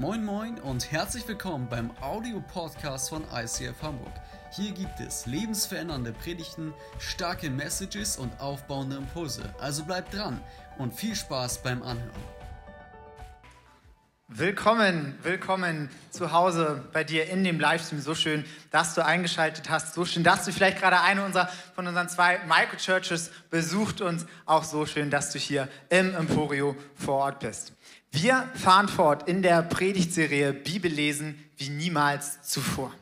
Moin Moin und herzlich willkommen beim Audio-Podcast von ICF Hamburg. Hier gibt es lebensverändernde Predigten, starke Messages und aufbauende Impulse. Also bleibt dran und viel Spaß beim Anhören. Willkommen, willkommen zu Hause bei dir in dem Livestream. So schön, dass du eingeschaltet hast. So schön, dass du vielleicht gerade eine unserer, von unseren zwei Microchurches besucht und auch so schön, dass du hier im Emporio vor Ort bist. Wir fahren fort in der Predigtserie Bibel lesen wie niemals zuvor.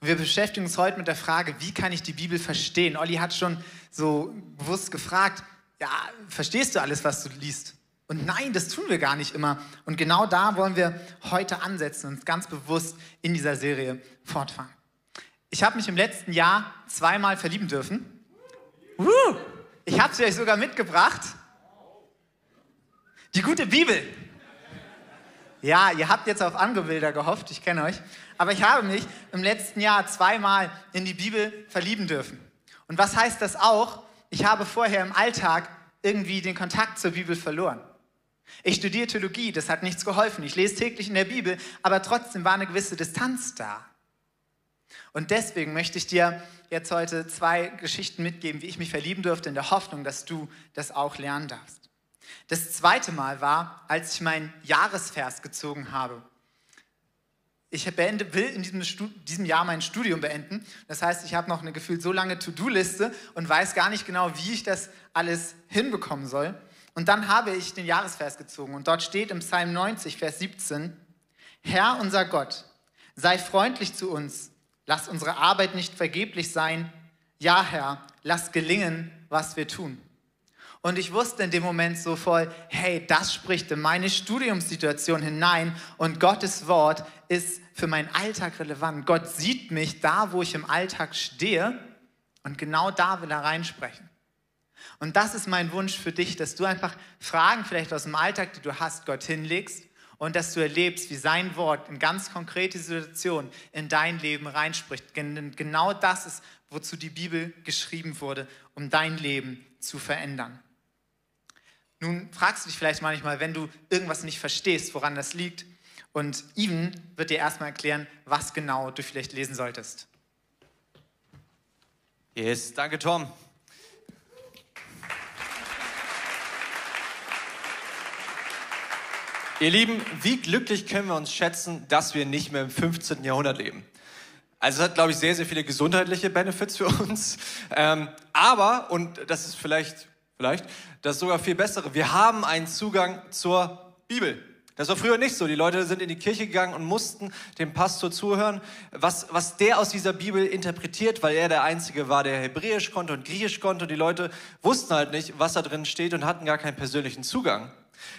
Und wir beschäftigen uns heute mit der Frage, wie kann ich die Bibel verstehen? Olli hat schon so bewusst gefragt, ja, verstehst du alles, was du liest? Und nein, das tun wir gar nicht immer. Und genau da wollen wir heute ansetzen und ganz bewusst in dieser Serie fortfahren. Ich habe mich im letzten Jahr zweimal verlieben dürfen. Ich habe sie euch sogar mitgebracht. Die gute Bibel. Ja, ihr habt jetzt auf andere Bilder gehofft, ich kenne euch. Aber ich habe mich im letzten Jahr zweimal in die Bibel verlieben dürfen. Und was heißt das auch? Ich habe vorher im Alltag irgendwie den Kontakt zur Bibel verloren. Ich studiere Theologie, das hat nichts geholfen. Ich lese täglich in der Bibel, aber trotzdem war eine gewisse Distanz da. Und deswegen möchte ich dir jetzt heute zwei Geschichten mitgeben, wie ich mich verlieben durfte, in der Hoffnung, dass du das auch lernen darfst. Das zweite Mal war, als ich meinen Jahresvers gezogen habe. Ich beende, will in diesem, diesem, Jahr mein Studium beenden. Das heißt, ich habe noch eine gefühlt so lange To-Do-Liste und weiß gar nicht genau, wie ich das alles hinbekommen soll. Und dann habe ich den Jahresvers gezogen und dort steht im Psalm 90, Vers 17, Herr unser Gott, sei freundlich zu uns, lass unsere Arbeit nicht vergeblich sein. Ja, Herr, lass gelingen, was wir tun. Und ich wusste in dem Moment so voll, hey, das spricht in meine Studiumssituation hinein und Gottes Wort ist für meinen Alltag relevant. Gott sieht mich da, wo ich im Alltag stehe und genau da will er reinsprechen. Und das ist mein Wunsch für dich, dass du einfach Fragen vielleicht aus dem Alltag, die du hast, Gott hinlegst und dass du erlebst, wie sein Wort in ganz konkrete Situationen in dein Leben reinspricht. Genau das ist, wozu die Bibel geschrieben wurde, um dein Leben zu verändern. Nun fragst du dich vielleicht manchmal, wenn du irgendwas nicht verstehst, woran das liegt. Und Even wird dir erstmal erklären, was genau du vielleicht lesen solltest. Yes, danke Tom. Ihr Lieben, wie glücklich können wir uns schätzen, dass wir nicht mehr im 15. Jahrhundert leben? Also es hat, glaube ich, sehr, sehr viele gesundheitliche Benefits für uns. Ähm, aber, und das ist vielleicht vielleicht, das ist sogar viel bessere. Wir haben einen Zugang zur Bibel. Das war früher nicht so. Die Leute sind in die Kirche gegangen und mussten dem Pastor zuhören, was, was der aus dieser Bibel interpretiert, weil er der Einzige war, der Hebräisch konnte und Griechisch konnte. Und die Leute wussten halt nicht, was da drin steht und hatten gar keinen persönlichen Zugang.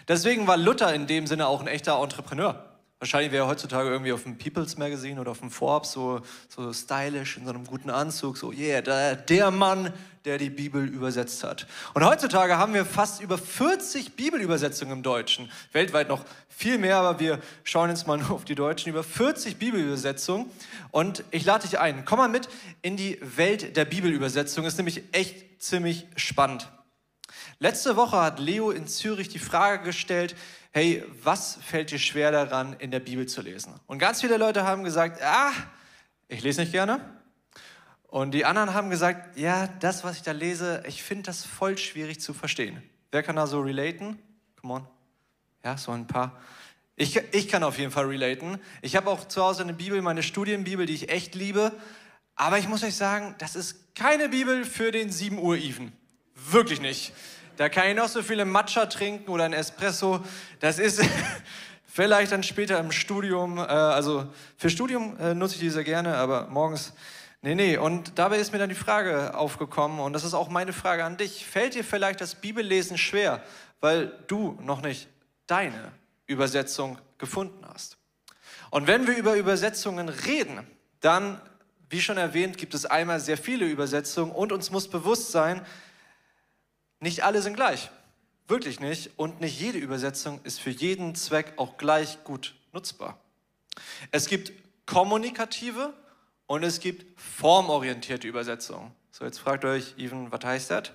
Deswegen war Luther in dem Sinne auch ein echter Entrepreneur. Wahrscheinlich wäre er heutzutage irgendwie auf dem People's Magazine oder auf dem Forbes so, so stylisch in so einem guten Anzug, so, yeah, der, der Mann, der die Bibel übersetzt hat. Und heutzutage haben wir fast über 40 Bibelübersetzungen im Deutschen. Weltweit noch viel mehr, aber wir schauen jetzt mal nur auf die Deutschen. Über 40 Bibelübersetzungen. Und ich lade dich ein, komm mal mit in die Welt der Bibelübersetzung. Ist nämlich echt ziemlich spannend. Letzte Woche hat Leo in Zürich die Frage gestellt, hey, was fällt dir schwer daran, in der Bibel zu lesen? Und ganz viele Leute haben gesagt, ah, ich lese nicht gerne. Und die anderen haben gesagt, ja, das, was ich da lese, ich finde das voll schwierig zu verstehen. Wer kann da so relaten? Come on. Ja, so ein paar. Ich, ich kann auf jeden Fall relaten. Ich habe auch zu Hause eine Bibel, meine Studienbibel, die ich echt liebe. Aber ich muss euch sagen, das ist keine Bibel für den 7 Uhr Even. Wirklich nicht. Da kann ich noch so viele Matcha trinken oder ein Espresso. Das ist vielleicht dann später im Studium. Äh, also für Studium äh, nutze ich die sehr gerne, aber morgens. Nee, nee. Und dabei ist mir dann die Frage aufgekommen, und das ist auch meine Frage an dich. Fällt dir vielleicht das Bibellesen schwer, weil du noch nicht deine Übersetzung gefunden hast? Und wenn wir über Übersetzungen reden, dann, wie schon erwähnt, gibt es einmal sehr viele Übersetzungen und uns muss bewusst sein, nicht alle sind gleich. Wirklich nicht. Und nicht jede Übersetzung ist für jeden Zweck auch gleich gut nutzbar. Es gibt kommunikative und es gibt formorientierte Übersetzungen. So, jetzt fragt euch, Even, was heißt das?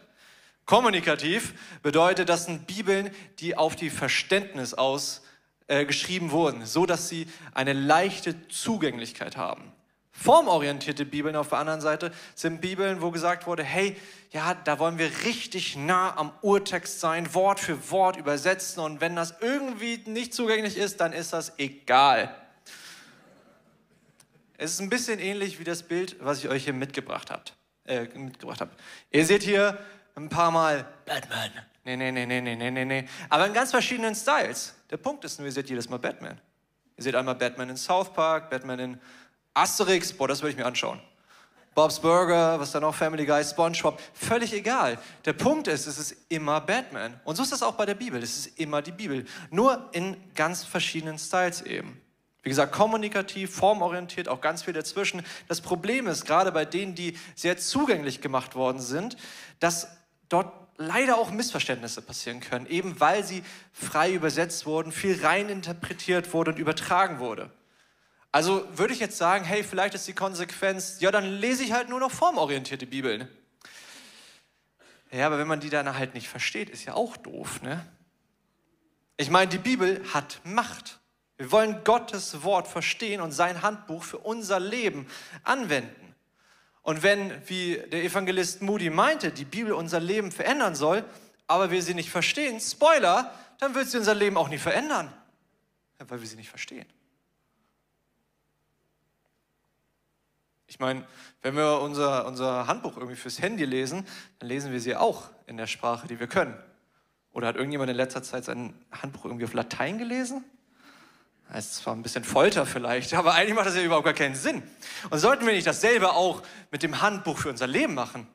Kommunikativ bedeutet, das sind Bibeln, die auf die Verständnis aus äh, geschrieben wurden, so dass sie eine leichte Zugänglichkeit haben. Formorientierte Bibeln auf der anderen Seite sind Bibeln, wo gesagt wurde, hey, ja, da wollen wir richtig nah am Urtext sein, Wort für Wort übersetzen und wenn das irgendwie nicht zugänglich ist, dann ist das egal. Es ist ein bisschen ähnlich wie das Bild, was ich euch hier mitgebracht habe. Äh, mitgebracht hab. Ihr seht hier ein paar Mal Batman. Nee, nee, nee, nee, nee, nee, nee. Aber in ganz verschiedenen Styles. Der Punkt ist nur, ihr seht jedes Mal Batman. Ihr seht einmal Batman in South Park, Batman in Asterix, boah, das würde ich mir anschauen. Bob's Burger, was da noch, Family Guy, SpongeBob, völlig egal. Der Punkt ist, es ist immer Batman. Und so ist das auch bei der Bibel. Es ist immer die Bibel. Nur in ganz verschiedenen Styles eben. Wie gesagt, kommunikativ, formorientiert, auch ganz viel dazwischen. Das Problem ist, gerade bei denen, die sehr zugänglich gemacht worden sind, dass dort leider auch Missverständnisse passieren können, eben weil sie frei übersetzt wurden, viel rein interpretiert wurde und übertragen wurde. Also würde ich jetzt sagen, hey, vielleicht ist die Konsequenz, ja, dann lese ich halt nur noch formorientierte Bibeln. Ja, aber wenn man die dann halt nicht versteht, ist ja auch doof, ne? Ich meine, die Bibel hat Macht. Wir wollen Gottes Wort verstehen und sein Handbuch für unser Leben anwenden. Und wenn, wie der Evangelist Moody meinte, die Bibel unser Leben verändern soll, aber wir sie nicht verstehen, Spoiler, dann wird sie unser Leben auch nie verändern, weil wir sie nicht verstehen. Ich meine, wenn wir unser, unser Handbuch irgendwie fürs Handy lesen, dann lesen wir sie auch in der Sprache, die wir können. Oder hat irgendjemand in letzter Zeit sein Handbuch irgendwie auf Latein gelesen? Das ist zwar ein bisschen Folter vielleicht, aber eigentlich macht das ja überhaupt gar keinen Sinn. Und sollten wir nicht dasselbe auch mit dem Handbuch für unser Leben machen?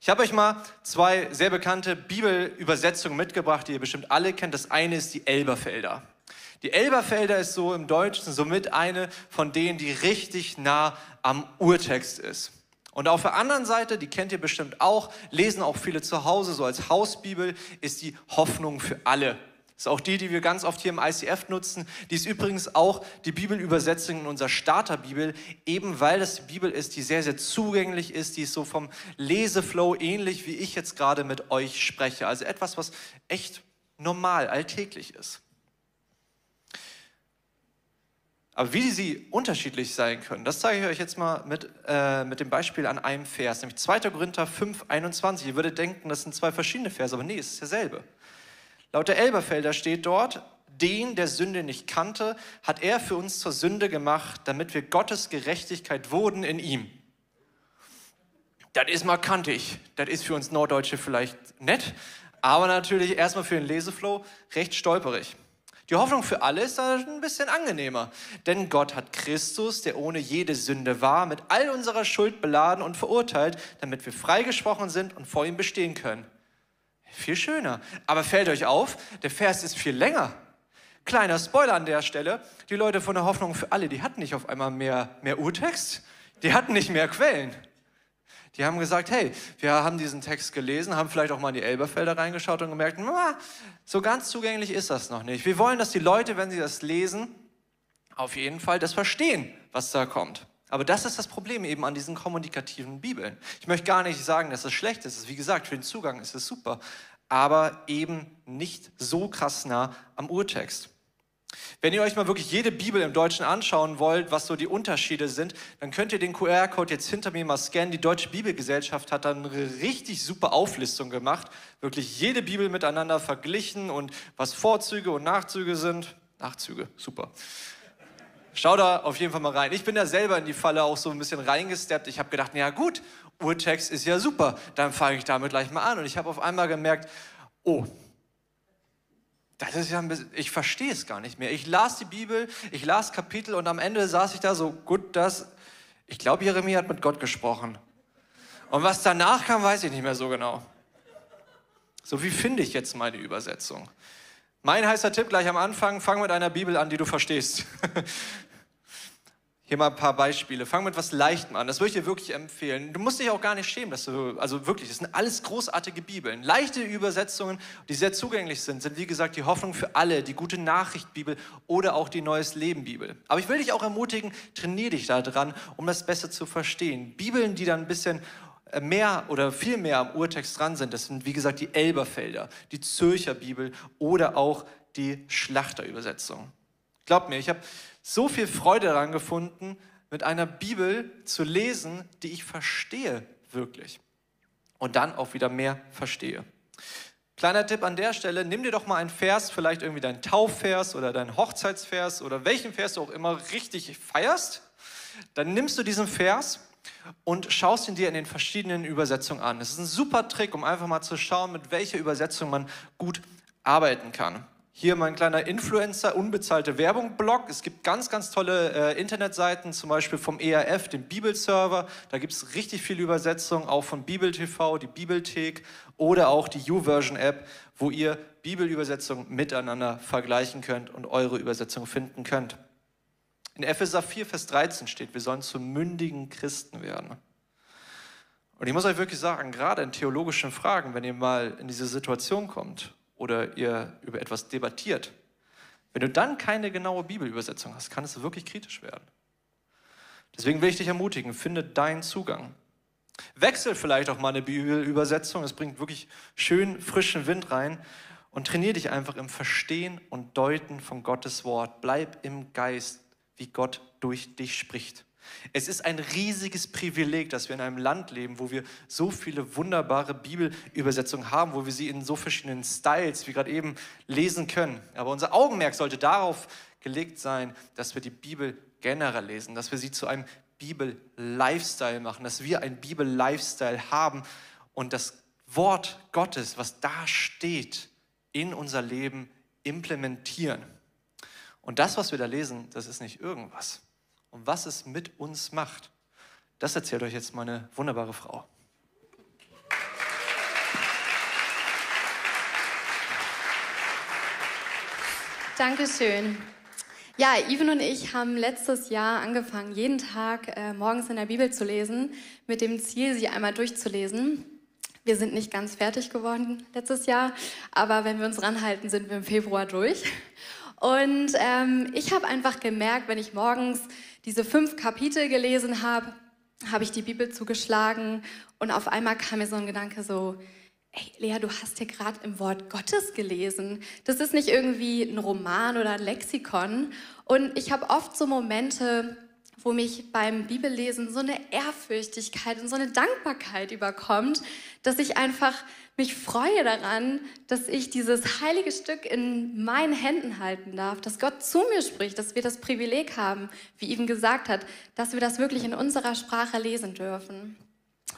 Ich habe euch mal zwei sehr bekannte Bibelübersetzungen mitgebracht, die ihr bestimmt alle kennt. Das eine ist die Elberfelder. Die Elberfelder ist so im Deutschen somit eine von denen, die richtig nah am Urtext ist. Und auf der anderen Seite, die kennt ihr bestimmt auch, lesen auch viele zu Hause, so als Hausbibel, ist die Hoffnung für alle. Ist auch die, die wir ganz oft hier im ICF nutzen. Die ist übrigens auch die Bibelübersetzung in unserer Starterbibel, eben weil das die Bibel ist, die sehr, sehr zugänglich ist, die ist so vom Leseflow ähnlich, wie ich jetzt gerade mit euch spreche. Also etwas, was echt normal, alltäglich ist. Aber wie sie unterschiedlich sein können, das zeige ich euch jetzt mal mit, äh, mit dem Beispiel an einem Vers, nämlich 2. Korinther 5, 21. Ihr würdet denken, das sind zwei verschiedene Verse, aber nee, es ist derselbe. Laut der Elberfelder steht dort, den, der Sünde nicht kannte, hat er für uns zur Sünde gemacht, damit wir Gottes Gerechtigkeit wurden in ihm. Das ist mal kantig. Das ist für uns Norddeutsche vielleicht nett, aber natürlich erstmal für den Leseflow recht stolperig. Die Hoffnung für alle ist da ein bisschen angenehmer. Denn Gott hat Christus, der ohne jede Sünde war, mit all unserer Schuld beladen und verurteilt, damit wir freigesprochen sind und vor ihm bestehen können. Viel schöner. Aber fällt euch auf, der Vers ist viel länger. Kleiner Spoiler an der Stelle. Die Leute von der Hoffnung für alle, die hatten nicht auf einmal mehr, mehr Urtext. Die hatten nicht mehr Quellen. Die haben gesagt, hey, wir haben diesen Text gelesen, haben vielleicht auch mal in die Elberfelder reingeschaut und gemerkt, so ganz zugänglich ist das noch nicht. Wir wollen, dass die Leute, wenn sie das lesen, auf jeden Fall das verstehen, was da kommt. Aber das ist das Problem eben an diesen kommunikativen Bibeln. Ich möchte gar nicht sagen, dass es schlecht ist. Wie gesagt, für den Zugang ist es super, aber eben nicht so krass nah am Urtext. Wenn ihr euch mal wirklich jede Bibel im Deutschen anschauen wollt, was so die Unterschiede sind, dann könnt ihr den QR-Code jetzt hinter mir mal scannen. Die Deutsche Bibelgesellschaft hat dann eine richtig super Auflistung gemacht. Wirklich jede Bibel miteinander verglichen und was Vorzüge und Nachzüge sind. Nachzüge, super. Schau da auf jeden Fall mal rein. Ich bin da selber in die Falle auch so ein bisschen reingesteppt. Ich habe gedacht, na gut, Urtext ist ja super. Dann fange ich damit gleich mal an. Und ich habe auf einmal gemerkt, oh, das ist ja bisschen, ich verstehe es gar nicht mehr. Ich las die Bibel, ich las Kapitel und am Ende saß ich da so, gut, das, ich glaube, Jeremia hat mit Gott gesprochen. Und was danach kam, weiß ich nicht mehr so genau. So, wie finde ich jetzt meine Übersetzung? Mein heißer Tipp gleich am Anfang, fang mit einer Bibel an, die du verstehst. Hier mal ein paar Beispiele. Fang mit was Leichtem an. Das würde ich dir wirklich empfehlen. Du musst dich auch gar nicht schämen, dass du, also wirklich, das sind alles großartige Bibeln. Leichte Übersetzungen, die sehr zugänglich sind, sind wie gesagt die Hoffnung für alle, die gute Nachricht Bibel oder auch die Neues Leben Bibel. Aber ich will dich auch ermutigen, trainier dich da dran, um das besser zu verstehen. Bibeln, die dann ein bisschen äh, mehr oder viel mehr am Urtext dran sind, das sind wie gesagt die Elberfelder, die Zürcher Bibel oder auch die Schlachterübersetzung. Glaubt mir, ich habe so viel Freude daran gefunden, mit einer Bibel zu lesen, die ich verstehe wirklich. Und dann auch wieder mehr verstehe. Kleiner Tipp an der Stelle, nimm dir doch mal einen Vers, vielleicht irgendwie deinen Taufvers oder deinen Hochzeitsvers oder welchen Vers du auch immer richtig feierst. Dann nimmst du diesen Vers und schaust ihn dir in den verschiedenen Übersetzungen an. Das ist ein super Trick, um einfach mal zu schauen, mit welcher Übersetzung man gut arbeiten kann. Hier mein kleiner Influencer, unbezahlte Werbung-Blog. Es gibt ganz, ganz tolle äh, Internetseiten, zum Beispiel vom ERF, dem Bibelserver. Da gibt es richtig viele Übersetzungen, auch von Bibel TV, die Bibelthek oder auch die YouVersion-App, wo ihr Bibelübersetzungen miteinander vergleichen könnt und eure Übersetzung finden könnt. In Epheser 4, Vers 13 steht, wir sollen zu mündigen Christen werden. Und ich muss euch wirklich sagen, gerade in theologischen Fragen, wenn ihr mal in diese Situation kommt oder ihr über etwas debattiert, wenn du dann keine genaue Bibelübersetzung hast, kann es wirklich kritisch werden. Deswegen will ich dich ermutigen, finde deinen Zugang. Wechsel vielleicht auch mal eine Bibelübersetzung, es bringt wirklich schön frischen Wind rein und trainiere dich einfach im Verstehen und Deuten von Gottes Wort. Bleib im Geist, wie Gott durch dich spricht. Es ist ein riesiges Privileg, dass wir in einem Land leben, wo wir so viele wunderbare Bibelübersetzungen haben, wo wir sie in so verschiedenen Styles, wie gerade eben, lesen können. Aber unser Augenmerk sollte darauf gelegt sein, dass wir die Bibel generell lesen, dass wir sie zu einem Bibel-Lifestyle machen, dass wir ein Bibel-Lifestyle haben und das Wort Gottes, was da steht, in unser Leben implementieren. Und das, was wir da lesen, das ist nicht irgendwas und was es mit uns macht, das erzählt euch jetzt meine wunderbare Frau. Dankeschön. Ja, Ivan und ich haben letztes Jahr angefangen, jeden Tag äh, morgens in der Bibel zu lesen, mit dem Ziel, sie einmal durchzulesen. Wir sind nicht ganz fertig geworden letztes Jahr, aber wenn wir uns ranhalten, sind wir im Februar durch. Und ähm, ich habe einfach gemerkt, wenn ich morgens diese fünf Kapitel gelesen habe, habe ich die Bibel zugeschlagen und auf einmal kam mir so ein Gedanke so, ey Lea, du hast hier gerade im Wort Gottes gelesen. Das ist nicht irgendwie ein Roman oder ein Lexikon. Und ich habe oft so Momente, wo mich beim Bibellesen so eine Ehrfürchtigkeit und so eine Dankbarkeit überkommt, dass ich einfach mich freue daran, dass ich dieses heilige Stück in meinen Händen halten darf, dass Gott zu mir spricht, dass wir das Privileg haben, wie Even gesagt hat, dass wir das wirklich in unserer Sprache lesen dürfen.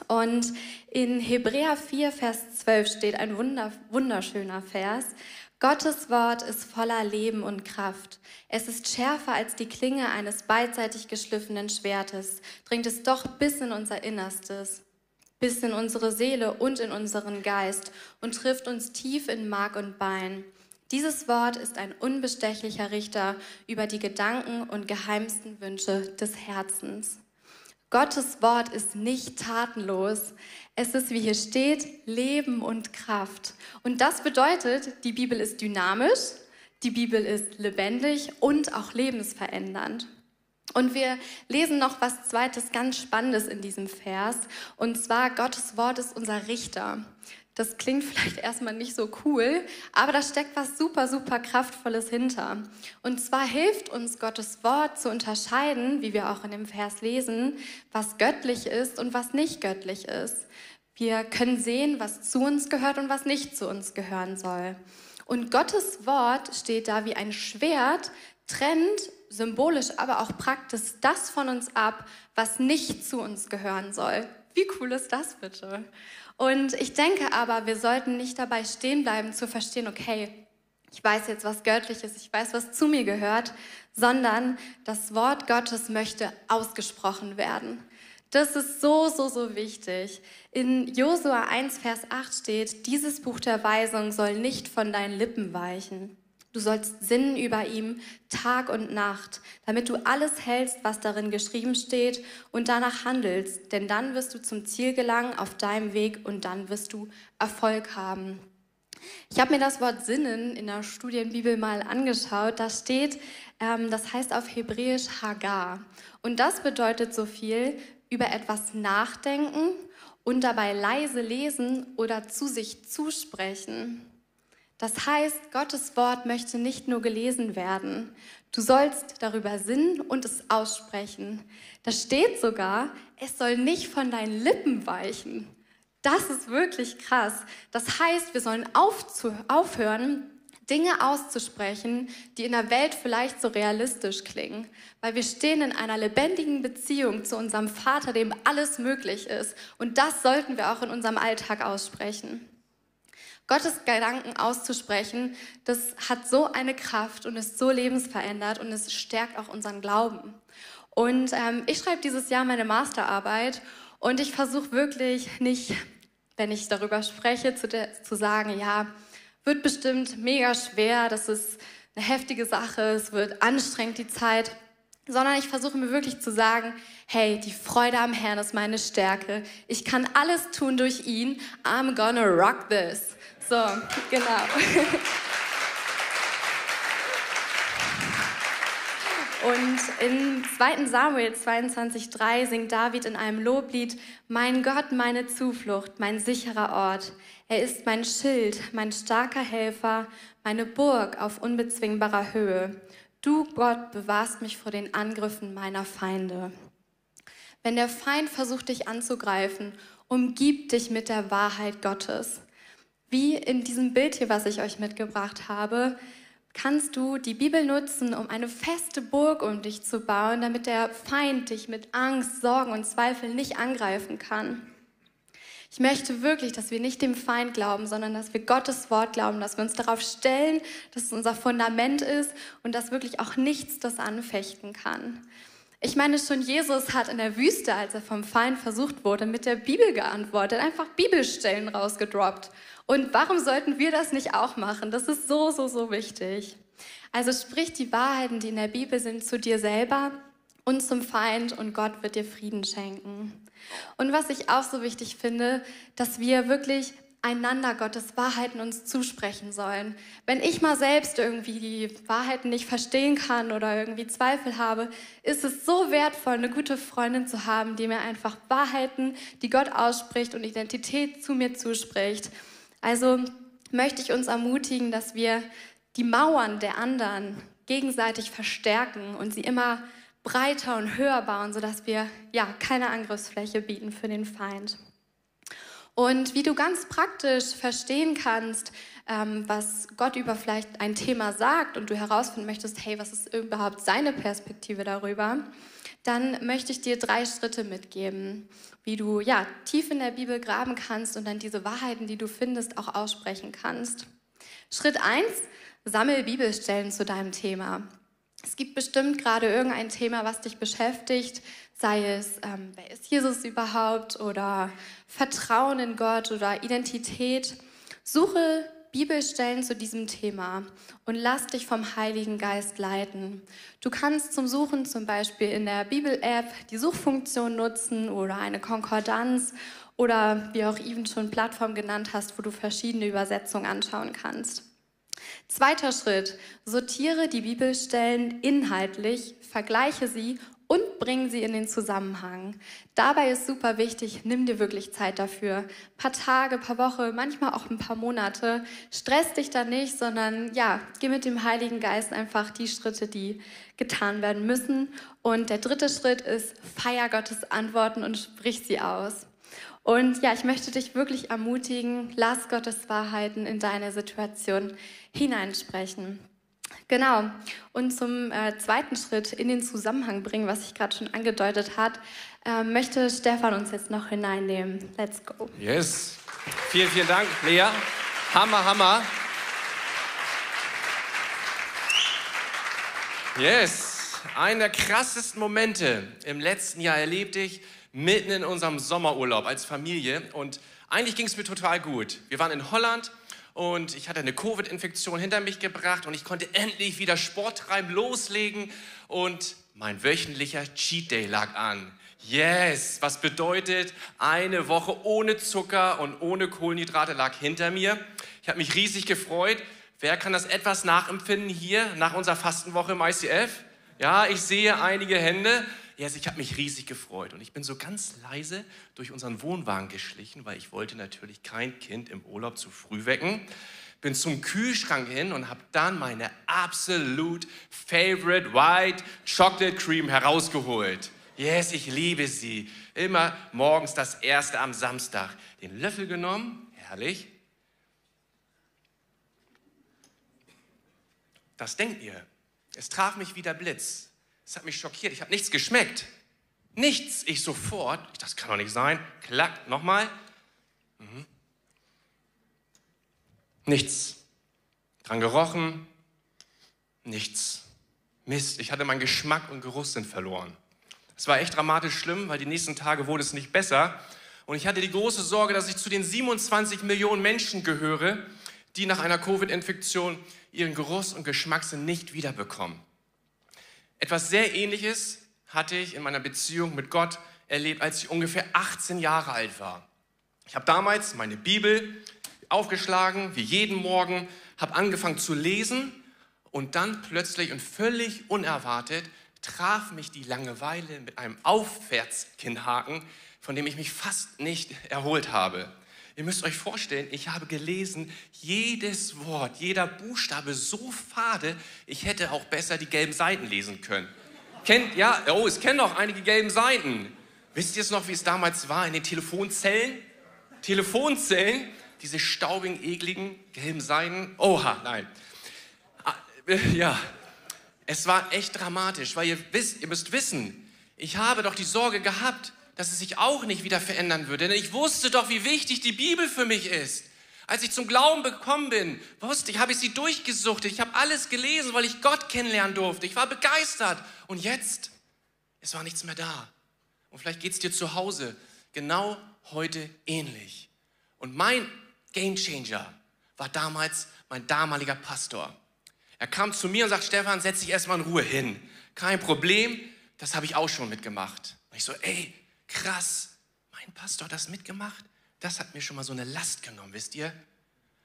Und in Hebräer 4, Vers 12 steht ein wunderschöner Vers. Gottes Wort ist voller Leben und Kraft. Es ist schärfer als die Klinge eines beidseitig geschliffenen Schwertes, dringt es doch bis in unser Innerstes, bis in unsere Seele und in unseren Geist und trifft uns tief in Mark und Bein. Dieses Wort ist ein unbestechlicher Richter über die Gedanken und geheimsten Wünsche des Herzens. Gottes Wort ist nicht tatenlos. Es ist, wie hier steht, Leben und Kraft. Und das bedeutet, die Bibel ist dynamisch, die Bibel ist lebendig und auch lebensverändernd. Und wir lesen noch was Zweites ganz Spannendes in diesem Vers. Und zwar, Gottes Wort ist unser Richter. Das klingt vielleicht erstmal nicht so cool, aber da steckt was super, super Kraftvolles hinter. Und zwar hilft uns Gottes Wort zu unterscheiden, wie wir auch in dem Vers lesen, was göttlich ist und was nicht göttlich ist. Wir können sehen, was zu uns gehört und was nicht zu uns gehören soll. Und Gottes Wort steht da wie ein Schwert, trennt symbolisch, aber auch praktisch das von uns ab, was nicht zu uns gehören soll. Wie cool ist das bitte? Und ich denke aber, wir sollten nicht dabei stehen bleiben zu verstehen, okay, ich weiß jetzt, was göttlich ist, ich weiß, was zu mir gehört, sondern das Wort Gottes möchte ausgesprochen werden. Das ist so, so, so wichtig. In Josua 1, Vers 8 steht, dieses Buch der Weisung soll nicht von deinen Lippen weichen. Du sollst sinnen über ihm Tag und Nacht, damit du alles hältst, was darin geschrieben steht und danach handelst, denn dann wirst du zum Ziel gelangen auf deinem Weg und dann wirst du Erfolg haben. Ich habe mir das Wort Sinnen in der Studienbibel mal angeschaut. Da steht, ähm, das heißt auf Hebräisch Hagar. Und das bedeutet so viel über etwas nachdenken und dabei leise lesen oder zu sich zusprechen. Das heißt, Gottes Wort möchte nicht nur gelesen werden. Du sollst darüber sinnen und es aussprechen. Da steht sogar, es soll nicht von deinen Lippen weichen. Das ist wirklich krass. Das heißt, wir sollen aufhören, Dinge auszusprechen, die in der Welt vielleicht so realistisch klingen, weil wir stehen in einer lebendigen Beziehung zu unserem Vater, dem alles möglich ist. Und das sollten wir auch in unserem Alltag aussprechen. Gottes Gedanken auszusprechen, das hat so eine Kraft und ist so lebensverändert und es stärkt auch unseren Glauben. Und ähm, ich schreibe dieses Jahr meine Masterarbeit und ich versuche wirklich nicht, wenn ich darüber spreche, zu, zu sagen, ja, wird bestimmt mega schwer, das ist eine heftige Sache, es wird anstrengend die Zeit, sondern ich versuche mir wirklich zu sagen, hey, die Freude am Herrn ist meine Stärke. Ich kann alles tun durch ihn. I'm gonna rock this. So, genau. Und in 2. Samuel 22,3 singt David in einem Loblied: Mein Gott, meine Zuflucht, mein sicherer Ort. Er ist mein Schild, mein starker Helfer, meine Burg auf unbezwingbarer Höhe. Du, Gott, bewahrst mich vor den Angriffen meiner Feinde. Wenn der Feind versucht, dich anzugreifen, umgib dich mit der Wahrheit Gottes. Wie in diesem Bild hier, was ich euch mitgebracht habe, kannst du die Bibel nutzen, um eine feste Burg um dich zu bauen, damit der Feind dich mit Angst, Sorgen und Zweifeln nicht angreifen kann. Ich möchte wirklich, dass wir nicht dem Feind glauben, sondern dass wir Gottes Wort glauben, dass wir uns darauf stellen, dass es unser Fundament ist und dass wirklich auch nichts das anfechten kann. Ich meine, schon Jesus hat in der Wüste, als er vom Feind versucht wurde, mit der Bibel geantwortet, einfach Bibelstellen rausgedroppt. Und warum sollten wir das nicht auch machen? Das ist so, so, so wichtig. Also sprich die Wahrheiten, die in der Bibel sind, zu dir selber und zum Feind und Gott wird dir Frieden schenken. Und was ich auch so wichtig finde, dass wir wirklich einander Gottes Wahrheiten uns zusprechen sollen. Wenn ich mal selbst irgendwie die Wahrheiten nicht verstehen kann oder irgendwie Zweifel habe, ist es so wertvoll, eine gute Freundin zu haben, die mir einfach Wahrheiten, die Gott ausspricht und Identität zu mir zuspricht. Also möchte ich uns ermutigen, dass wir die Mauern der anderen gegenseitig verstärken und sie immer breiter und höher bauen, sodass wir ja keine Angriffsfläche bieten für den Feind. Und wie du ganz praktisch verstehen kannst, ähm, was Gott über vielleicht ein Thema sagt und du herausfinden möchtest, hey, was ist überhaupt seine Perspektive darüber, dann möchte ich dir drei Schritte mitgeben, wie du ja tief in der Bibel graben kannst und dann diese Wahrheiten, die du findest, auch aussprechen kannst. Schritt 1, sammel Bibelstellen zu deinem Thema. Es gibt bestimmt gerade irgendein Thema, was dich beschäftigt, sei es, ähm, wer ist Jesus überhaupt oder Vertrauen in Gott oder Identität. Suche Bibelstellen zu diesem Thema und lass dich vom Heiligen Geist leiten. Du kannst zum Suchen zum Beispiel in der Bibel-App die Suchfunktion nutzen oder eine Konkordanz oder wie auch eben schon Plattform genannt hast, wo du verschiedene Übersetzungen anschauen kannst. Zweiter Schritt, sortiere die Bibelstellen inhaltlich, vergleiche sie und bring sie in den Zusammenhang. Dabei ist super wichtig, nimm dir wirklich Zeit dafür. Ein paar Tage, paar Wochen, manchmal auch ein paar Monate. Stress dich da nicht, sondern ja, geh mit dem Heiligen Geist einfach die Schritte, die getan werden müssen. Und der dritte Schritt ist, feier Gottes Antworten und sprich sie aus. Und ja, ich möchte dich wirklich ermutigen, lass Gottes Wahrheiten in deine Situation hineinsprechen. Genau. Und zum äh, zweiten Schritt in den Zusammenhang bringen, was ich gerade schon angedeutet hat, äh, möchte Stefan uns jetzt noch hineinnehmen. Let's go. Yes. Vielen, vielen Dank, Lea. Hammer, Hammer. Yes. Einer der krassesten Momente im letzten Jahr erlebte ich mitten in unserem Sommerurlaub als Familie. Und eigentlich ging es mir total gut. Wir waren in Holland und ich hatte eine Covid-Infektion hinter mich gebracht und ich konnte endlich wieder Sport treiben, loslegen und mein wöchentlicher Cheat Day lag an. Yes, was bedeutet, eine Woche ohne Zucker und ohne Kohlenhydrate lag hinter mir. Ich habe mich riesig gefreut. Wer kann das etwas nachempfinden hier nach unserer Fastenwoche im ICF? Ja, ich sehe einige Hände. Yes, ich habe mich riesig gefreut und ich bin so ganz leise durch unseren Wohnwagen geschlichen, weil ich wollte natürlich kein Kind im Urlaub zu früh wecken. bin zum Kühlschrank hin und habe dann meine absolute favorite White Chocolate Cream herausgeholt. Yes, ich liebe sie. Immer morgens das erste am Samstag. Den Löffel genommen, herrlich. Das denkt ihr. Es traf mich wie der Blitz. Es hat mich schockiert. Ich habe nichts geschmeckt. Nichts. Ich sofort, das kann doch nicht sein. Klack, nochmal. Mhm. Nichts. Dran gerochen. Nichts. Mist, ich hatte meinen Geschmack und Geruchssinn verloren. Es war echt dramatisch schlimm, weil die nächsten Tage wurde es nicht besser. Und ich hatte die große Sorge, dass ich zu den 27 Millionen Menschen gehöre, die nach einer Covid-Infektion ihren Geruchs- und Geschmackssinn nicht wiederbekommen. Etwas sehr Ähnliches hatte ich in meiner Beziehung mit Gott erlebt, als ich ungefähr 18 Jahre alt war. Ich habe damals meine Bibel aufgeschlagen, wie jeden Morgen, habe angefangen zu lesen und dann plötzlich und völlig unerwartet traf mich die Langeweile mit einem Aufwärtskinnhaken, von dem ich mich fast nicht erholt habe. Ihr müsst euch vorstellen, ich habe gelesen, jedes Wort, jeder Buchstabe so fade, ich hätte auch besser die gelben Seiten lesen können. Kennt, ja, oh, es kennen auch einige gelben Seiten. Wisst ihr es noch, wie es damals war in den Telefonzellen? Telefonzellen, diese staubigen, ekligen, gelben Seiten. Oha, nein. Ah, äh, ja, es war echt dramatisch, weil ihr, wisst, ihr müsst wissen, ich habe doch die Sorge gehabt, dass es sich auch nicht wieder verändern würde. Denn ich wusste doch, wie wichtig die Bibel für mich ist. Als ich zum Glauben gekommen bin, wusste ich, habe ich sie durchgesuchtet. Ich habe alles gelesen, weil ich Gott kennenlernen durfte. Ich war begeistert. Und jetzt, es war nichts mehr da. Und vielleicht geht es dir zu Hause genau heute ähnlich. Und mein Gamechanger war damals mein damaliger Pastor. Er kam zu mir und sagt, Stefan, setz dich erstmal in Ruhe hin. Kein Problem, das habe ich auch schon mitgemacht. Und ich so, ey, krass, mein Pastor hat das mitgemacht? Das hat mir schon mal so eine Last genommen, wisst ihr?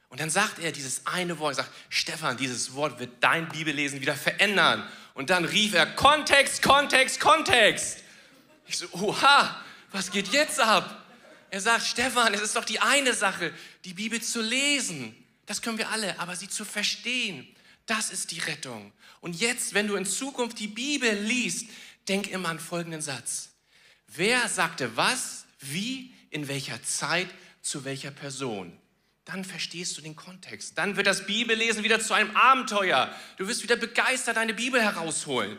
Und dann sagt er dieses eine Wort, sagt, Stefan, dieses Wort wird dein Bibellesen wieder verändern. Und dann rief er, Kontext, Kontext, Kontext. Ich so, oha, was geht jetzt ab? Er sagt, Stefan, es ist doch die eine Sache, die Bibel zu lesen. Das können wir alle, aber sie zu verstehen. Das ist die Rettung. Und jetzt, wenn du in Zukunft die Bibel liest, denk immer an folgenden Satz. Wer sagte was, wie, in welcher Zeit, zu welcher Person? Dann verstehst du den Kontext. Dann wird das Bibellesen wieder zu einem Abenteuer. Du wirst wieder begeistert deine Bibel herausholen.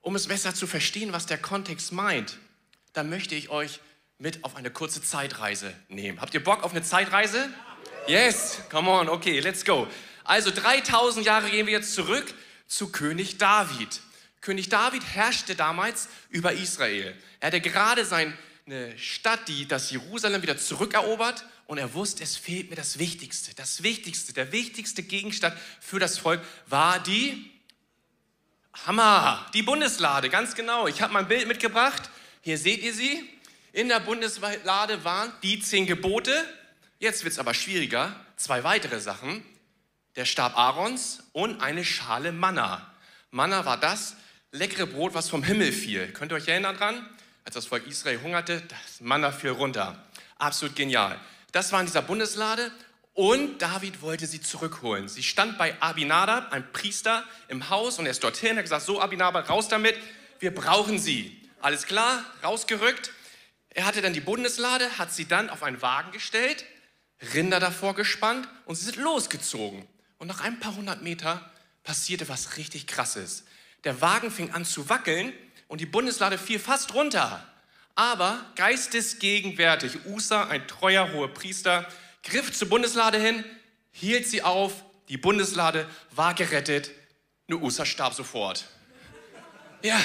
Um es besser zu verstehen, was der Kontext meint, dann möchte ich euch mit auf eine kurze Zeitreise nehmen. Habt ihr Bock auf eine Zeitreise? Yes, come on, okay, let's go. Also 3000 Jahre gehen wir jetzt zurück zu König David. König David herrschte damals über Israel. Er hatte gerade seine Stadt, die das Jerusalem wieder zurückerobert und er wusste, es fehlt mir das Wichtigste. Das Wichtigste, der wichtigste Gegenstand für das Volk war die Hammer, die Bundeslade, ganz genau. Ich habe mein Bild mitgebracht. Hier seht ihr sie. In der Bundeslade waren die zehn Gebote. Jetzt wird es aber schwieriger. Zwei weitere Sachen der Stab Aarons und eine Schale Manna. Manna war das leckere Brot, was vom Himmel fiel. Könnt ihr euch erinnern dran? Als das Volk Israel hungerte, das Manna fiel runter. Absolut genial. Das war in dieser Bundeslade und David wollte sie zurückholen. Sie stand bei Abinadab, einem Priester, im Haus und er ist dorthin. Er hat gesagt, so Abinadab, raus damit, wir brauchen sie. Alles klar, rausgerückt. Er hatte dann die Bundeslade, hat sie dann auf einen Wagen gestellt, Rinder davor gespannt und sie sind losgezogen. Und nach ein paar hundert Meter passierte was richtig Krasses. Der Wagen fing an zu wackeln und die Bundeslade fiel fast runter. Aber geistesgegenwärtig, Usa, ein treuer hoher Priester, griff zur Bundeslade hin, hielt sie auf, die Bundeslade war gerettet, nur Usa starb sofort. Ja,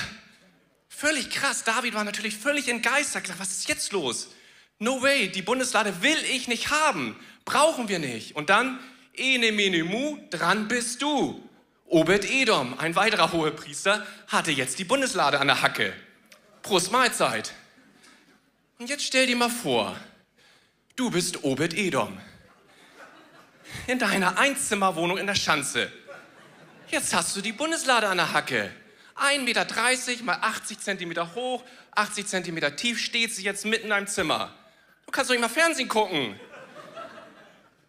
völlig krass. David war natürlich völlig entgeistert, gesagt, was ist jetzt los? No way, die Bundeslade will ich nicht haben, brauchen wir nicht. Und dann Ene mene mu, dran bist du. Obed Edom, ein weiterer Hohepriester, hatte jetzt die Bundeslade an der Hacke. Prost Mahlzeit. Und jetzt stell dir mal vor, du bist Obed Edom. In deiner Einzimmerwohnung in der Schanze. Jetzt hast du die Bundeslade an der Hacke. 1,30 Meter mal 80 Zentimeter hoch, 80 Zentimeter tief steht sie jetzt mitten in deinem Zimmer. Du kannst doch nicht mal Fernsehen gucken.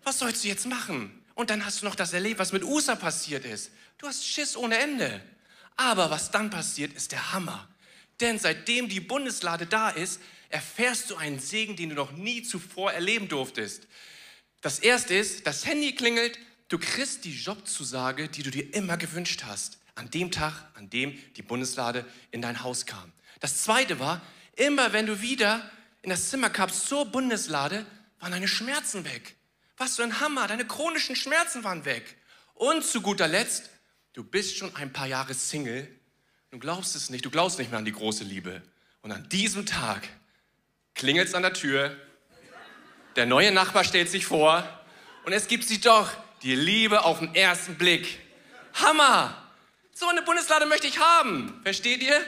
was sollst du jetzt machen? Und dann hast du noch das erlebt, was mit USA passiert ist. Du hast Schiss ohne Ende. Aber was dann passiert, ist der Hammer. Denn seitdem die Bundeslade da ist, erfährst du einen Segen, den du noch nie zuvor erleben durftest. Das erste ist, das Handy klingelt, du kriegst die Jobzusage, die du dir immer gewünscht hast, an dem Tag, an dem die Bundeslade in dein Haus kam. Das zweite war, immer wenn du wieder in das Zimmer kamst zur Bundeslade, waren deine Schmerzen weg. Was für ein Hammer, deine chronischen Schmerzen waren weg. Und zu guter Letzt, du bist schon ein paar Jahre Single, du glaubst es nicht, du glaubst nicht mehr an die große Liebe. Und an diesem Tag klingelt es an der Tür, der neue Nachbar stellt sich vor und es gibt sie doch, die Liebe auf den ersten Blick. Hammer! So eine Bundeslade möchte ich haben, versteht ihr?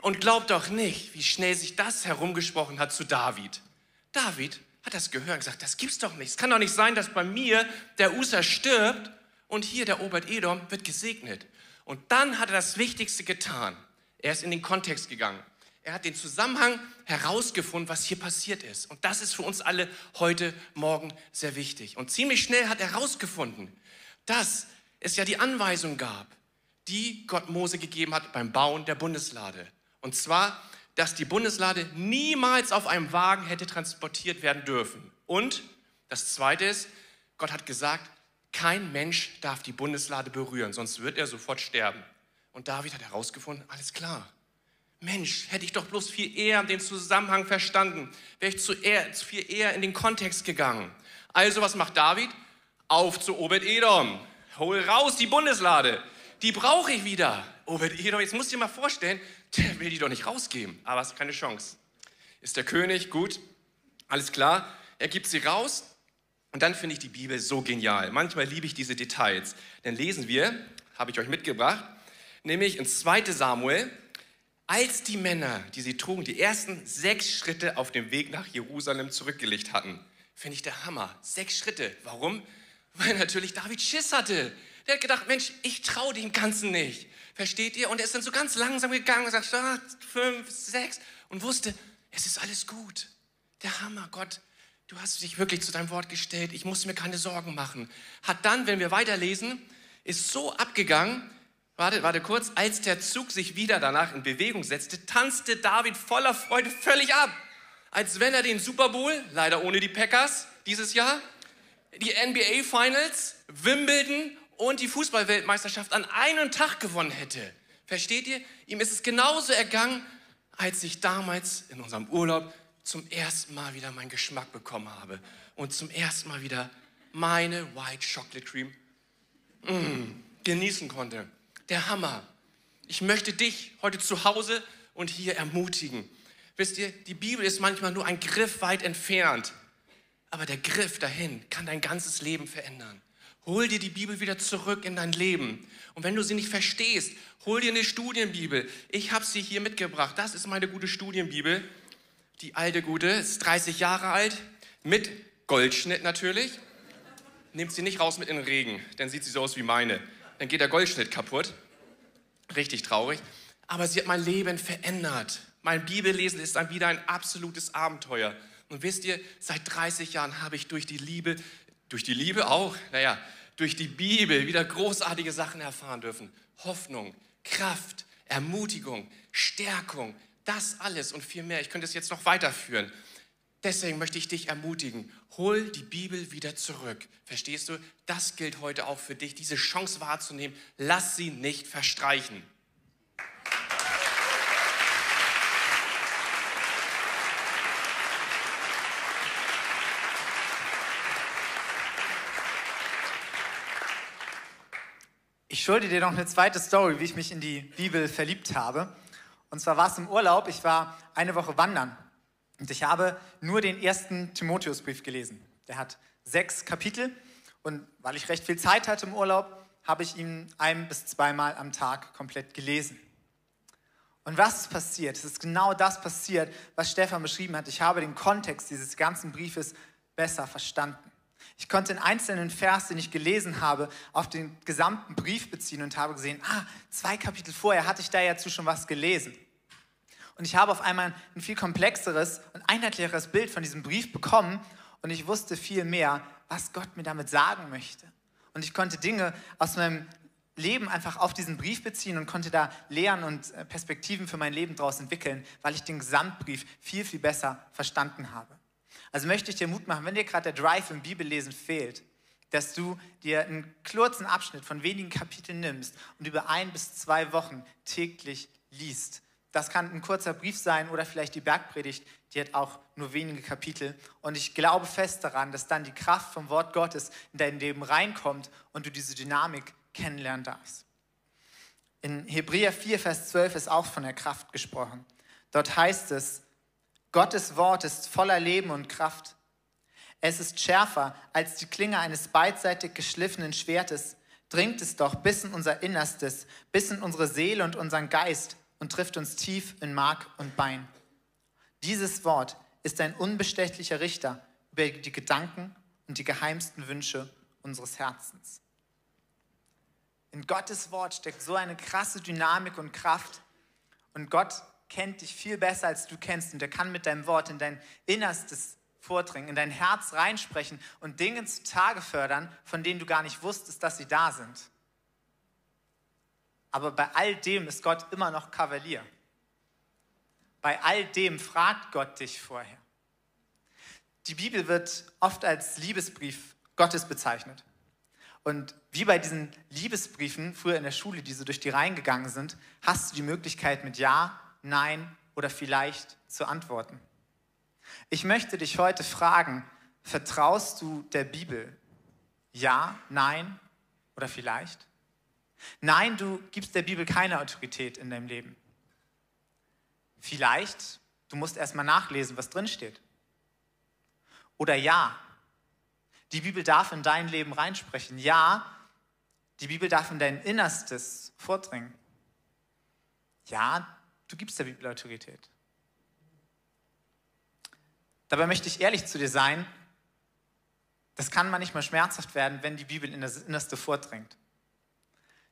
Und glaubt doch nicht, wie schnell sich das herumgesprochen hat zu David. David hat das gehört und gesagt, das gibt's doch nicht. Es kann doch nicht sein, dass bei mir der Usa stirbt und hier der Obert-Edom wird gesegnet. Und dann hat er das Wichtigste getan. Er ist in den Kontext gegangen. Er hat den Zusammenhang herausgefunden, was hier passiert ist. Und das ist für uns alle heute Morgen sehr wichtig. Und ziemlich schnell hat er herausgefunden, dass es ja die Anweisung gab, die Gott Mose gegeben hat beim Bauen der Bundeslade. Und zwar, dass die Bundeslade niemals auf einem Wagen hätte transportiert werden dürfen. Und das Zweite ist, Gott hat gesagt, kein Mensch darf die Bundeslade berühren, sonst wird er sofort sterben. Und David hat herausgefunden, alles klar. Mensch, hätte ich doch bloß viel eher den Zusammenhang verstanden, wäre ich zu eher, viel eher in den Kontext gegangen. Also was macht David? Auf zu Obed-Edom. Hol raus die Bundeslade. Die brauche ich wieder. Obed-Edom, jetzt musst du dir mal vorstellen, der will die doch nicht rausgeben. Aber ist keine Chance. Ist der König, gut, alles klar. Er gibt sie raus. Und dann finde ich die Bibel so genial. Manchmal liebe ich diese Details. Dann lesen wir, habe ich euch mitgebracht, nämlich in 2 Samuel, als die Männer, die sie trugen, die ersten sechs Schritte auf dem Weg nach Jerusalem zurückgelegt hatten. Finde ich der Hammer. Sechs Schritte. Warum? Weil natürlich David Schiss hatte. Der hat gedacht, Mensch, ich traue dem Ganzen nicht. Versteht ihr? Und er ist dann so ganz langsam gegangen und sagt, ah, fünf, sechs und wusste, es ist alles gut. Der Hammer, Gott, du hast dich wirklich zu deinem Wort gestellt. Ich muss mir keine Sorgen machen. Hat dann, wenn wir weiterlesen, ist so abgegangen, warte, warte kurz, als der Zug sich wieder danach in Bewegung setzte, tanzte David voller Freude völlig ab. Als wenn er den Super Bowl, leider ohne die Packers dieses Jahr, die NBA Finals, Wimbledon und die Fußballweltmeisterschaft an einem Tag gewonnen hätte. Versteht ihr? Ihm ist es genauso ergangen, als ich damals in unserem Urlaub zum ersten Mal wieder meinen Geschmack bekommen habe und zum ersten Mal wieder meine White Chocolate Cream mm, genießen konnte. Der Hammer. Ich möchte dich heute zu Hause und hier ermutigen. Wisst ihr, die Bibel ist manchmal nur ein Griff weit entfernt, aber der Griff dahin kann dein ganzes Leben verändern. Hol dir die Bibel wieder zurück in dein Leben. Und wenn du sie nicht verstehst, hol dir eine Studienbibel. Ich habe sie hier mitgebracht. Das ist meine gute Studienbibel. Die alte gute, ist 30 Jahre alt, mit Goldschnitt natürlich. Nehmt sie nicht raus mit in den Regen, dann sieht sie so aus wie meine. Dann geht der Goldschnitt kaputt. Richtig traurig. Aber sie hat mein Leben verändert. Mein Bibellesen ist dann wieder ein absolutes Abenteuer. Und wisst ihr, seit 30 Jahren habe ich durch die Liebe, durch die Liebe auch, naja, durch die Bibel wieder großartige Sachen erfahren dürfen. Hoffnung, Kraft, Ermutigung, Stärkung, das alles und viel mehr. Ich könnte es jetzt noch weiterführen. Deswegen möchte ich dich ermutigen, hol die Bibel wieder zurück. Verstehst du? Das gilt heute auch für dich, diese Chance wahrzunehmen. Lass sie nicht verstreichen. Ich schulde dir noch eine zweite Story, wie ich mich in die Bibel verliebt habe. Und zwar war es im Urlaub, ich war eine Woche wandern und ich habe nur den ersten Timotheusbrief gelesen. Der hat sechs Kapitel und weil ich recht viel Zeit hatte im Urlaub, habe ich ihn ein bis zweimal am Tag komplett gelesen. Und was ist passiert? Es ist genau das passiert, was Stefan beschrieben hat. Ich habe den Kontext dieses ganzen Briefes besser verstanden. Ich konnte den einzelnen Vers, den ich gelesen habe, auf den gesamten Brief beziehen und habe gesehen, ah, zwei Kapitel vorher hatte ich da dazu schon was gelesen. Und ich habe auf einmal ein viel komplexeres und einheitlicheres Bild von diesem Brief bekommen. Und und ich wusste viel mehr, was Gott mir damit sagen möchte. Und ich konnte Dinge aus meinem Leben einfach auf diesen Brief beziehen und konnte da Lehren und äh, Perspektiven für mein Leben daraus entwickeln, weil ich den Gesamtbrief viel, viel besser verstanden habe. Also möchte ich dir Mut machen, wenn dir gerade der Drive im Bibellesen fehlt, dass du dir einen kurzen Abschnitt von wenigen Kapiteln nimmst und über ein bis zwei Wochen täglich liest. Das kann ein kurzer Brief sein oder vielleicht die Bergpredigt, die hat auch nur wenige Kapitel. Und ich glaube fest daran, dass dann die Kraft vom Wort Gottes in dein Leben reinkommt und du diese Dynamik kennenlernen darfst. In Hebräer 4, Vers 12 ist auch von der Kraft gesprochen. Dort heißt es, Gottes Wort ist voller Leben und Kraft. Es ist schärfer als die Klinge eines beidseitig geschliffenen Schwertes, dringt es doch bis in unser Innerstes, bis in unsere Seele und unseren Geist und trifft uns tief in Mark und Bein. Dieses Wort ist ein unbestechlicher Richter über die Gedanken und die geheimsten Wünsche unseres Herzens. In Gottes Wort steckt so eine krasse Dynamik und Kraft. Und Gott kennt dich viel besser, als du kennst. Und er kann mit deinem Wort in dein Innerstes vordringen, in dein Herz reinsprechen und Dinge zutage fördern, von denen du gar nicht wusstest, dass sie da sind. Aber bei all dem ist Gott immer noch Kavalier. Bei all dem fragt Gott dich vorher. Die Bibel wird oft als Liebesbrief Gottes bezeichnet. Und wie bei diesen Liebesbriefen früher in der Schule, die so durch die Reihen gegangen sind, hast du die Möglichkeit mit Ja, Nein oder vielleicht zu antworten. Ich möchte dich heute fragen, vertraust du der Bibel? Ja, nein oder vielleicht? Nein, du gibst der Bibel keine Autorität in deinem Leben. Vielleicht, du musst erstmal nachlesen, was drin steht. Oder ja, die Bibel darf in dein Leben reinsprechen. Ja, die Bibel darf in dein Innerstes vordringen. Ja, du gibst der Bibel Autorität. Dabei möchte ich ehrlich zu dir sein, das kann manchmal schmerzhaft werden, wenn die Bibel in das Innerste vordringt.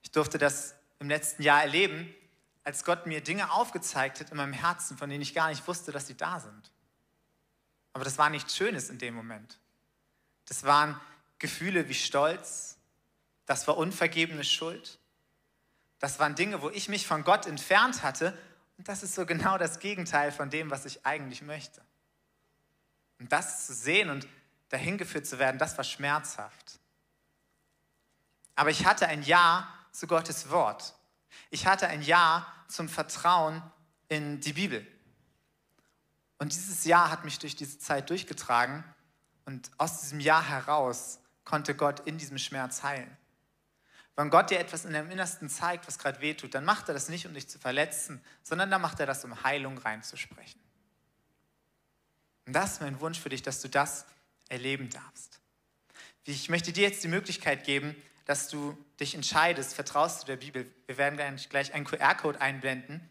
Ich durfte das im letzten Jahr erleben, als Gott mir Dinge aufgezeigt hat in meinem Herzen, von denen ich gar nicht wusste, dass sie da sind. Aber das war nichts Schönes in dem Moment. Das waren Gefühle wie Stolz, das war unvergebene Schuld, das waren Dinge, wo ich mich von Gott entfernt hatte und das ist so genau das Gegenteil von dem, was ich eigentlich möchte. Und das zu sehen und dahin geführt zu werden, das war schmerzhaft. Aber ich hatte ein Ja zu Gottes Wort. Ich hatte ein Ja zum Vertrauen in die Bibel. Und dieses Ja hat mich durch diese Zeit durchgetragen und aus diesem Ja heraus konnte Gott in diesem Schmerz heilen. Wenn Gott dir etwas in deinem Innersten zeigt, was gerade wehtut, dann macht er das nicht, um dich zu verletzen, sondern dann macht er das, um Heilung reinzusprechen. Und das ist mein Wunsch für dich, dass du das erleben darfst. Ich möchte dir jetzt die Möglichkeit geben, dass du dich entscheidest, vertraust du der Bibel. Wir werden gleich einen QR-Code einblenden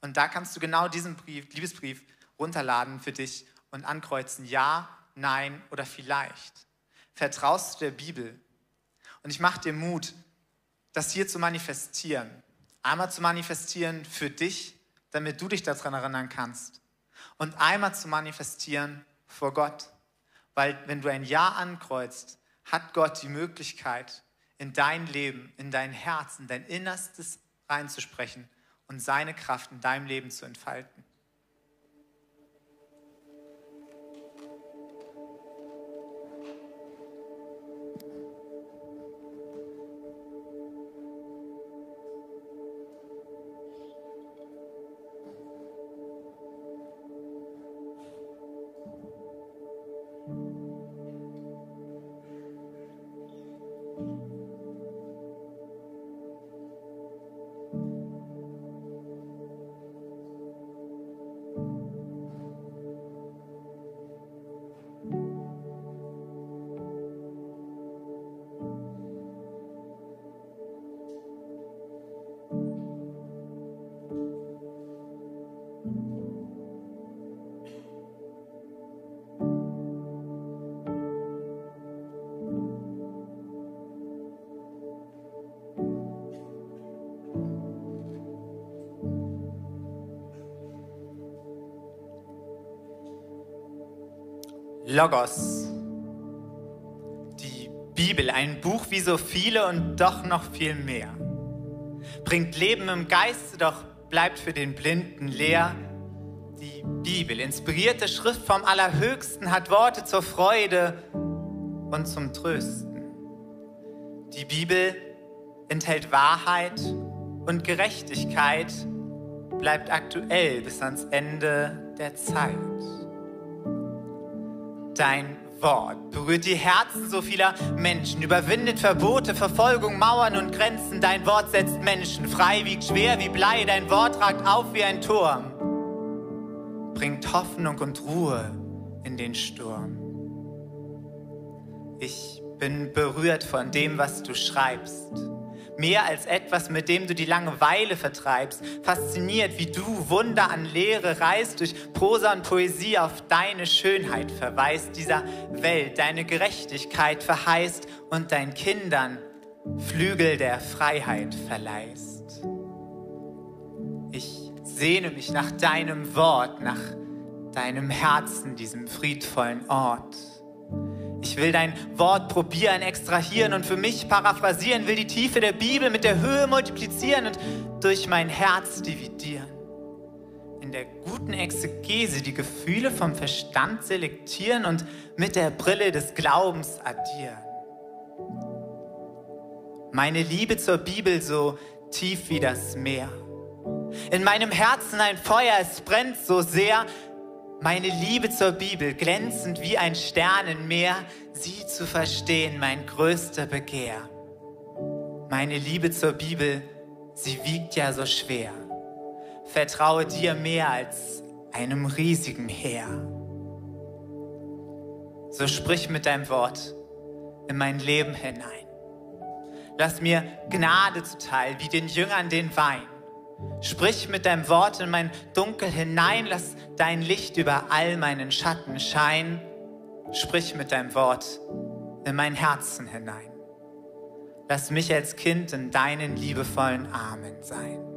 und da kannst du genau diesen Brief, Liebesbrief runterladen für dich und ankreuzen, ja, nein oder vielleicht. Vertraust du der Bibel? Und ich mache dir Mut, das hier zu manifestieren. Einmal zu manifestieren für dich, damit du dich daran erinnern kannst. Und einmal zu manifestieren vor Gott. Weil wenn du ein Ja ankreuzt, hat Gott die Möglichkeit, in dein Leben, in dein Herz, in dein Innerstes reinzusprechen und seine Kraft in deinem Leben zu entfalten. Logos. Bibel, ein Buch wie so viele und doch noch viel mehr. Bringt Leben im Geiste, doch bleibt für den Blinden leer. Die Bibel, inspirierte Schrift vom Allerhöchsten, hat Worte zur Freude und zum Trösten. Die Bibel enthält Wahrheit und Gerechtigkeit, bleibt aktuell bis ans Ende der Zeit. Dein Wort berührt die Herzen so vieler Menschen, überwindet Verbote, Verfolgung, Mauern und Grenzen. Dein Wort setzt Menschen frei, wiegt schwer wie Blei. Dein Wort ragt auf wie ein Turm, bringt Hoffnung und Ruhe in den Sturm. Ich bin berührt von dem, was du schreibst mehr als etwas, mit dem du die Langeweile vertreibst. Fasziniert, wie du Wunder an Lehre reißt, durch Prosa und Poesie auf deine Schönheit verweist, dieser Welt deine Gerechtigkeit verheißt und deinen Kindern Flügel der Freiheit verleihst. Ich sehne mich nach deinem Wort, nach deinem Herzen, diesem friedvollen Ort. Ich will dein Wort probieren, extrahieren und für mich paraphrasieren, will die Tiefe der Bibel mit der Höhe multiplizieren und durch mein Herz dividieren. In der guten Exegese die Gefühle vom Verstand selektieren und mit der Brille des Glaubens addieren. Meine Liebe zur Bibel so tief wie das Meer. In meinem Herzen ein Feuer, es brennt so sehr, meine Liebe zur Bibel, glänzend wie ein Sternenmeer, sie zu verstehen, mein größter Begehr. Meine Liebe zur Bibel, sie wiegt ja so schwer. Vertraue dir mehr als einem riesigen Heer. So sprich mit deinem Wort in mein Leben hinein. Lass mir Gnade zuteil, wie den Jüngern den Wein. Sprich mit deinem Wort in mein Dunkel hinein, lass dein Licht über all meinen Schatten scheinen. Sprich mit deinem Wort in mein Herzen hinein. Lass mich als Kind in deinen liebevollen Armen sein.